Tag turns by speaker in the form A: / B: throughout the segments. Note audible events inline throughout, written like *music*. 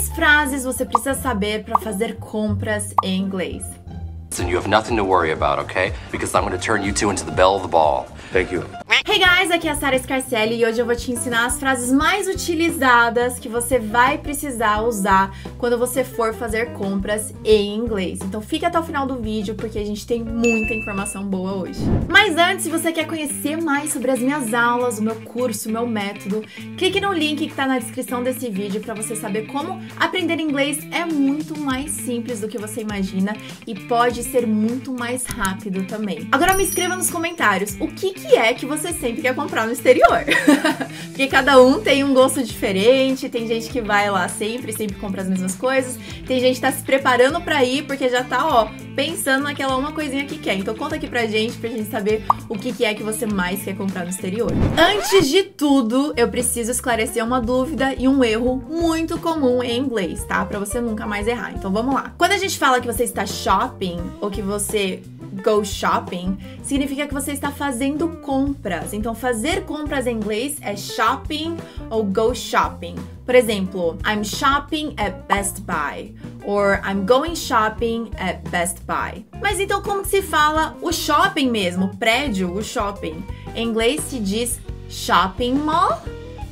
A: Quais frases você precisa saber para fazer compras em inglês?
B: And you have nothing to worry about, okay? Because I'm going to turn you two into the belle of the ball.
C: Thank you.
A: Hey guys, aqui é a Sara Scarcelli e hoje eu vou te ensinar as frases mais utilizadas que você vai precisar usar quando você for fazer compras em inglês. Então fique até o final do vídeo porque a gente tem muita informação boa hoje. Mas antes, se você quer conhecer mais sobre as minhas aulas, o meu curso, o meu método, clique no link que tá na descrição desse vídeo para você saber como aprender inglês é muito mais simples do que você imagina e pode ser muito mais rápido também. Agora me escreva nos comentários o que que é que você sempre quer comprar no exterior. *laughs* Porque cada um tem um gosto diferente, tem gente que vai lá sempre, sempre compra as mesmas coisas, tem gente que tá se preparando para ir porque já tá, ó, pensando naquela uma coisinha que quer. Então conta aqui pra gente, pra gente saber o que, que é que você mais quer comprar no exterior. Antes de tudo, eu preciso esclarecer uma dúvida e um erro muito comum em inglês, tá? Pra você nunca mais errar. Então vamos lá. Quando a gente fala que você está shopping ou que você go shopping significa que você está fazendo compras. Então, fazer compras em inglês é shopping ou go shopping. Por exemplo, I'm shopping at Best Buy or I'm going shopping at Best Buy. Mas então como se fala o shopping mesmo, o prédio, o shopping? Em inglês se diz shopping mall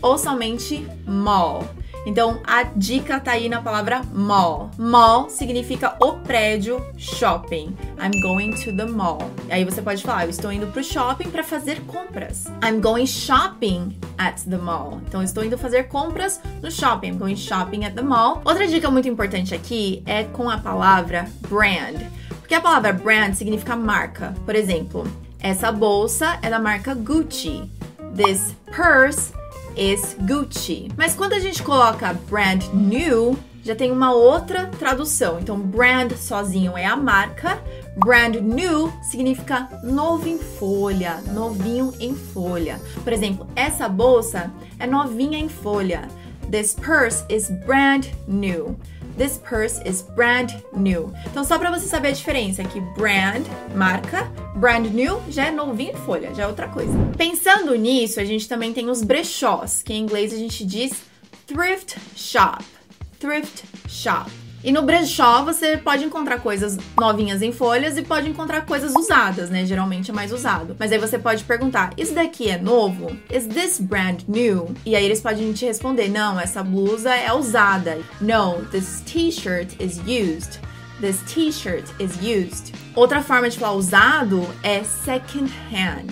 A: ou somente mall. Então a dica tá aí na palavra mall. Mall significa o prédio shopping. I'm going to the mall. Aí você pode falar, eu estou indo pro shopping para fazer compras. I'm going shopping at the mall. Então estou indo fazer compras no shopping. I'm going shopping at the mall. Outra dica muito importante aqui é com a palavra brand. Porque a palavra brand significa marca. Por exemplo, essa bolsa é da marca Gucci. This purse is Gucci. Mas quando a gente coloca brand new, já tem uma outra tradução. Então, brand sozinho é a marca, brand new significa novo em folha, novinho em folha. Por exemplo, essa bolsa é novinha em folha. This purse is brand new. This purse is brand new. Então, só para você saber a diferença, que brand, marca, brand new já é novinho em folha, já é outra coisa. Pensando nisso, a gente também tem os brechós, que em inglês a gente diz thrift shop. Thrift shop. E no brechó você pode encontrar coisas novinhas em folhas e pode encontrar coisas usadas, né? Geralmente é mais usado. Mas aí você pode perguntar: isso daqui é novo? Is this brand new? E aí eles podem te responder: não, essa blusa é usada. No, this t-shirt is used. This t-shirt is used. Outra forma de falar usado é second hand.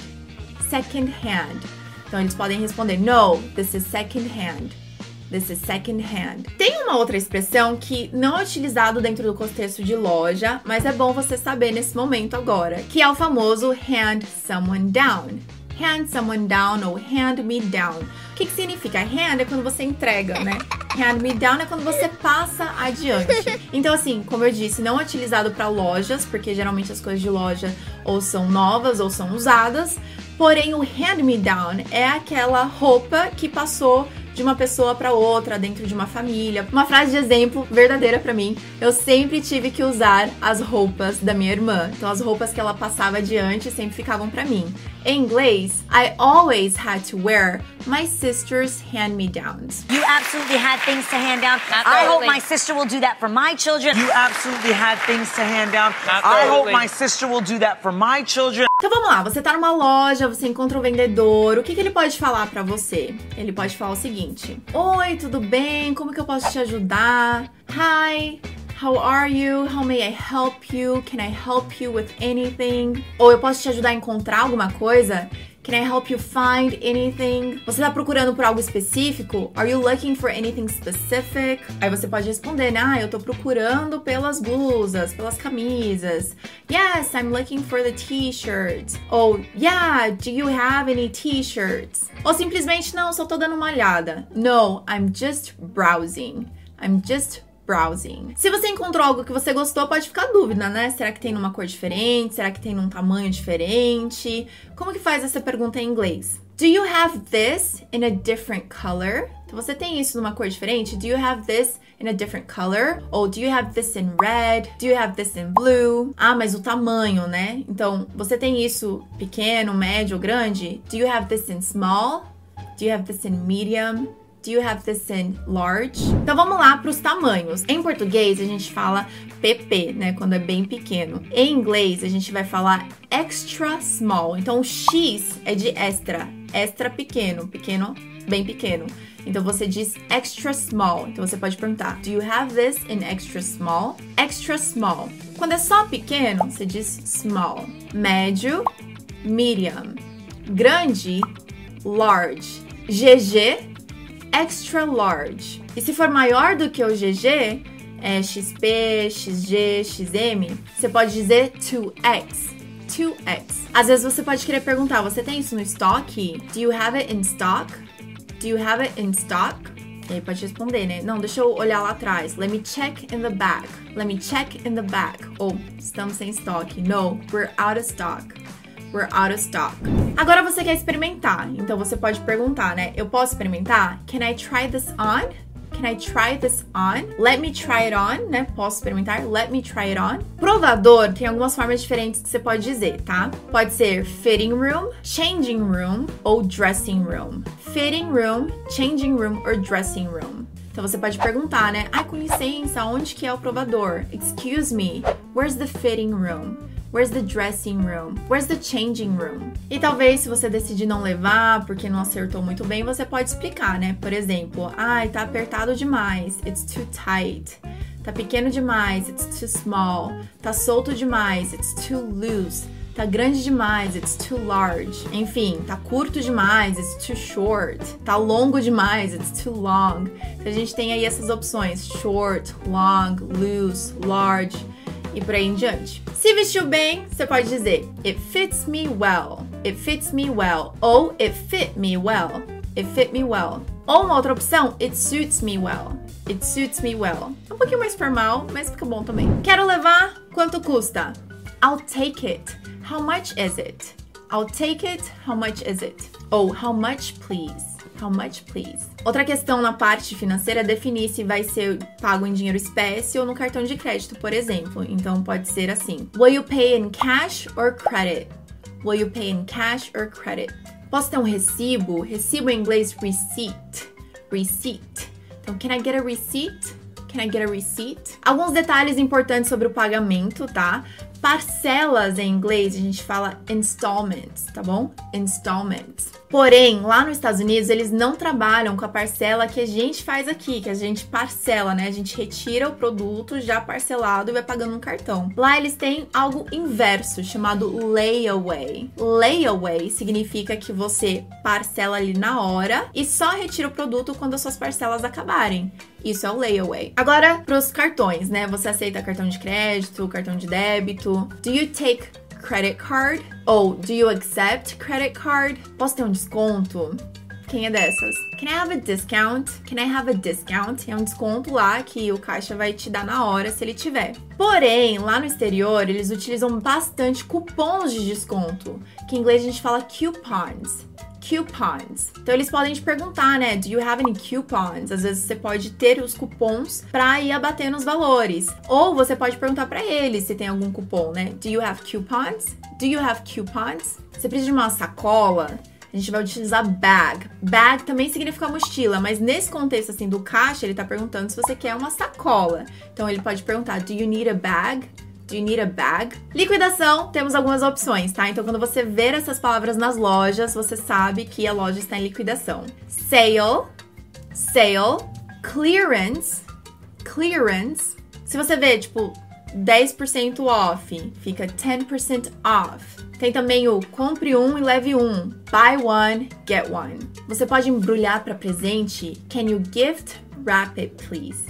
A: Second hand. Então eles podem responder: no, this is second hand. This is second hand. Tem uma outra expressão que não é utilizado dentro do contexto de loja, mas é bom você saber nesse momento agora, que é o famoso hand someone down. Hand someone down ou hand me down. O que, que significa? Hand é quando você entrega, né? Hand me down é quando você passa adiante. Então, assim, como eu disse, não é utilizado para lojas, porque geralmente as coisas de loja ou são novas ou são usadas. Porém, o hand me down é aquela roupa que passou de uma pessoa para outra dentro de uma família. Uma frase de exemplo verdadeira para mim. Eu sempre tive que usar as roupas da minha irmã. Então as roupas que ela passava adiante sempre ficavam para mim. Em inglês, I always had to wear my sister's hand-me-downs.
D: You absolutely had things to hand down. I hope my sister will do that for my children.
E: You absolutely had things to hand down. I hope my sister will do that for my children.
A: Então vamos lá, você tá numa loja, você encontra um vendedor, o que, que ele pode falar pra você? Ele pode falar o seguinte: Oi, tudo bem? Como que eu posso te ajudar? Hi, how are you? How may I help you? Can I help you with anything? Ou eu posso te ajudar a encontrar alguma coisa? Can I help you find anything? Você tá procurando por algo específico? Are you looking for anything specific? Aí você pode responder, né? Ah, eu tô procurando pelas blusas, pelas camisas. Yes, I'm looking for the t-shirts. Ou, yeah, do you have any t-shirts? Ou simplesmente, não, só tô dando uma olhada. No, I'm just browsing. I'm just browsing. Se você encontrou algo que você gostou, pode ficar dúvida, né? Será que tem numa cor diferente? Será que tem num tamanho diferente? Como que faz essa pergunta em inglês? Do you have this in a different color? Então você tem isso numa cor diferente? Do you have this in a different color? Ou do you have this in red? Do you have this in blue? Ah, mas o tamanho, né? Então, você tem isso pequeno, médio, grande? Do you have this in small? Do you have this in medium? Do you have this in large? Então vamos lá para os tamanhos. Em português a gente fala PP, né, quando é bem pequeno. Em inglês a gente vai falar extra small. Então o X é de extra, extra pequeno, pequeno, bem pequeno. Então você diz extra small. Então você pode perguntar: Do you have this in extra small? Extra small. Quando é só pequeno, você diz small. Médio, medium. Grande, large. GG, extra large. E se for maior do que o GG, é XP, XG, XM, você pode dizer 2x. 2x. Às vezes você pode querer perguntar: você tem isso no estoque? Do you have it in stock? Do you have it in stock? E aí pode responder, né? Não, deixa eu olhar lá atrás. Let me check in the back. Let me check in the back. Ou estamos sem estoque. No, we're out of stock. We're out of stock. Agora você quer experimentar, então você pode perguntar, né? Eu posso experimentar? Can I try this on? Can I try this on? Let me try it on, né? Posso experimentar? Let me try it on. Provador tem algumas formas diferentes que você pode dizer, tá? Pode ser fitting room, changing room ou dressing room. Fitting room, changing room or dressing room. Então você pode perguntar, né? Ai, com licença, onde que é o provador? Excuse me, where's the fitting room? Where's the dressing room? Where's the changing room? E talvez se você decidir não levar porque não acertou muito bem, você pode explicar, né? Por exemplo, ai, tá apertado demais. It's too tight. Tá pequeno demais. It's too small. Tá solto demais. It's too loose. Tá grande demais, it's too large. Enfim, tá curto demais, it's too short. Tá longo demais, it's too long. Então a gente tem aí essas opções: short, long, loose, large e por aí em diante. Se vestiu bem, você pode dizer It fits me well. It fits me well. Ou It fit me well. It fit me well. Ou uma outra opção, It suits me well. It suits me well. É um pouquinho mais formal, mas fica bom também. Quero levar? Quanto custa? I'll take it. How much is it? I'll take it. How much is it? Ou how much, please? How much, please? Outra questão na parte financeira é definir se vai ser pago em dinheiro espécie ou no cartão de crédito, por exemplo. Então pode ser assim: Will you pay in cash or credit? Will you pay in cash or credit? Posso ter um recibo? Recibo em inglês receipt. Receipt. Então, can I get a receipt? Can I get a receipt? Alguns detalhes importantes sobre o pagamento, tá? Parcelas em inglês a gente fala installments, tá bom? Installments. Porém, lá nos Estados Unidos, eles não trabalham com a parcela que a gente faz aqui, que a gente parcela, né? A gente retira o produto já parcelado e vai pagando no cartão. Lá eles têm algo inverso, chamado layaway. Layaway significa que você parcela ali na hora e só retira o produto quando as suas parcelas acabarem. Isso é o layaway. Agora, para os cartões, né? Você aceita cartão de crédito, cartão de débito? Do you take credit card? Ou do you accept credit card? Posso ter um desconto? Quem é dessas? Can I have a discount? Can I have a discount? É um desconto lá que o caixa vai te dar na hora se ele tiver. Porém, lá no exterior, eles utilizam bastante cupons de desconto, que em inglês a gente fala coupons coupons. Então eles podem te perguntar, né? Do you have any coupons? Às vezes você pode ter os cupons para ir abater nos valores. Ou você pode perguntar para eles se tem algum cupom, né? Do you have coupons? Do you have coupons? Você precisa de uma sacola? A gente vai utilizar bag. Bag também significa mochila, mas nesse contexto assim do caixa, ele tá perguntando se você quer uma sacola. Então ele pode perguntar: Do you need a bag? Do you need a bag? Liquidação, temos algumas opções, tá? Então, quando você ver essas palavras nas lojas, você sabe que a loja está em liquidação. Sale, sale, clearance, clearance. Se você vê, tipo, 10% off, fica 10% off. Tem também o compre um e leve um. Buy one, get one. Você pode embrulhar para presente. Can you gift wrap it, please?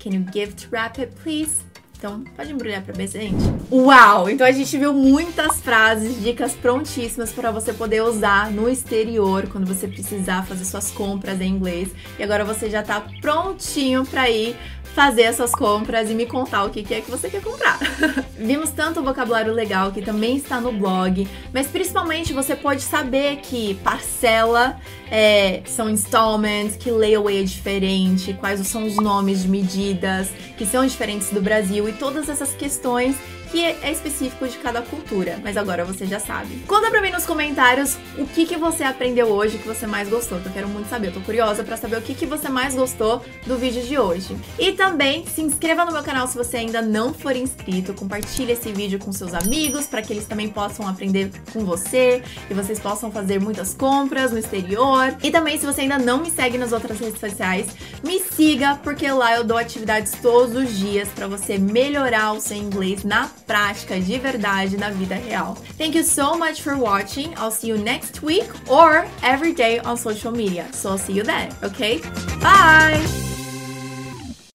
A: Can you gift wrap it, please? Então, pode embrulhar para presente? Uau! Então a gente viu muitas frases, dicas prontíssimas para você poder usar no exterior quando você precisar fazer suas compras em inglês. E agora você já tá prontinho para ir fazer essas compras e me contar o que é que você quer comprar. *laughs* Vimos tanto vocabulário legal que também está no blog, mas principalmente você pode saber que parcela é, são installments, que layaway é diferente, quais são os nomes de medidas que são diferentes do Brasil e todas essas questões que é específico de cada cultura, mas agora você já sabe. Conta pra mim nos comentários o que, que você aprendeu hoje que você mais gostou, que eu quero muito saber. Eu tô curiosa pra saber o que, que você mais gostou do vídeo de hoje. E também se inscreva no meu canal se você ainda não for inscrito, compartilhe esse vídeo com seus amigos para que eles também possam aprender com você e vocês possam fazer muitas compras no exterior. E também se você ainda não me segue nas outras redes sociais, me siga porque lá eu dou atividades todos os dias para você melhorar o seu inglês na prática, de verdade, na vida real. Thank you so much for watching. I'll see you next week or every day on social media. So I'll see you then, okay? Bye!